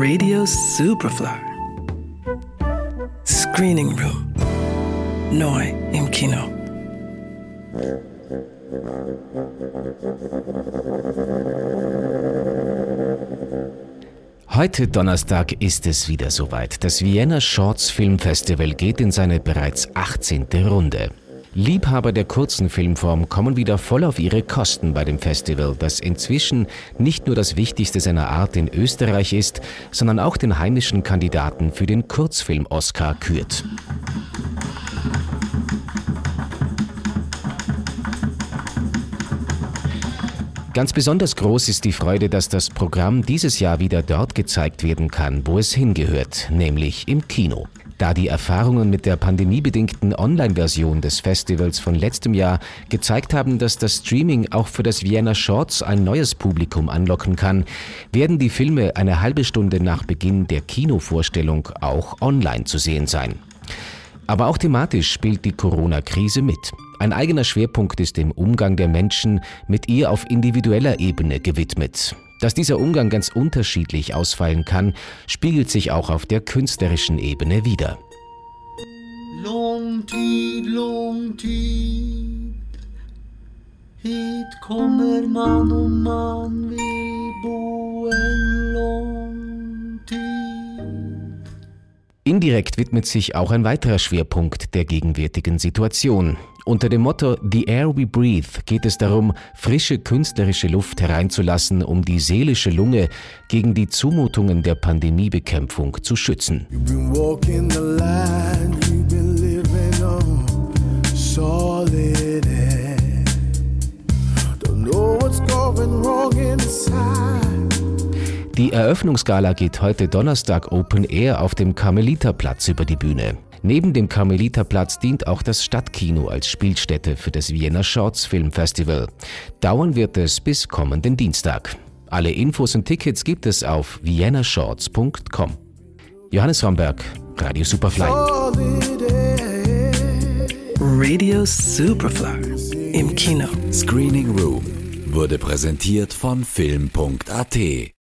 Radio Superfly. Screening Room. Neu im Kino. Heute Donnerstag ist es wieder soweit. Das Vienna Shorts Film Festival geht in seine bereits 18. Runde. Liebhaber der kurzen Filmform kommen wieder voll auf ihre Kosten bei dem Festival, das inzwischen nicht nur das wichtigste seiner Art in Österreich ist, sondern auch den heimischen Kandidaten für den Kurzfilm-Oscar kürt. Ganz besonders groß ist die Freude, dass das Programm dieses Jahr wieder dort gezeigt werden kann, wo es hingehört, nämlich im Kino. Da die Erfahrungen mit der pandemiebedingten Online-Version des Festivals von letztem Jahr gezeigt haben, dass das Streaming auch für das Vienna Shorts ein neues Publikum anlocken kann, werden die Filme eine halbe Stunde nach Beginn der Kinovorstellung auch online zu sehen sein. Aber auch thematisch spielt die Corona-Krise mit. Ein eigener Schwerpunkt ist dem Umgang der Menschen mit ihr auf individueller Ebene gewidmet. Dass dieser Umgang ganz unterschiedlich ausfallen kann, spiegelt sich auch auf der künstlerischen Ebene wider. Long tid, long tid Hit kommer man och man vill bo en lång tid Indirekt widmet sich auch ein weiterer Schwerpunkt der gegenwärtigen Situation. Unter dem Motto The Air We Breathe geht es darum, frische künstlerische Luft hereinzulassen, um die seelische Lunge gegen die Zumutungen der Pandemiebekämpfung zu schützen. Die Eröffnungsgala geht heute Donnerstag Open Air auf dem Karmeliterplatz über die Bühne. Neben dem Karmeliterplatz dient auch das Stadtkino als Spielstätte für das Vienna Shorts Film Festival. Dauern wird es bis kommenden Dienstag. Alle Infos und Tickets gibt es auf viennashorts.com. Johannes Romberg, Radio Superfly. Radio Superfly im Kino. Screening Room wurde präsentiert von Film.at.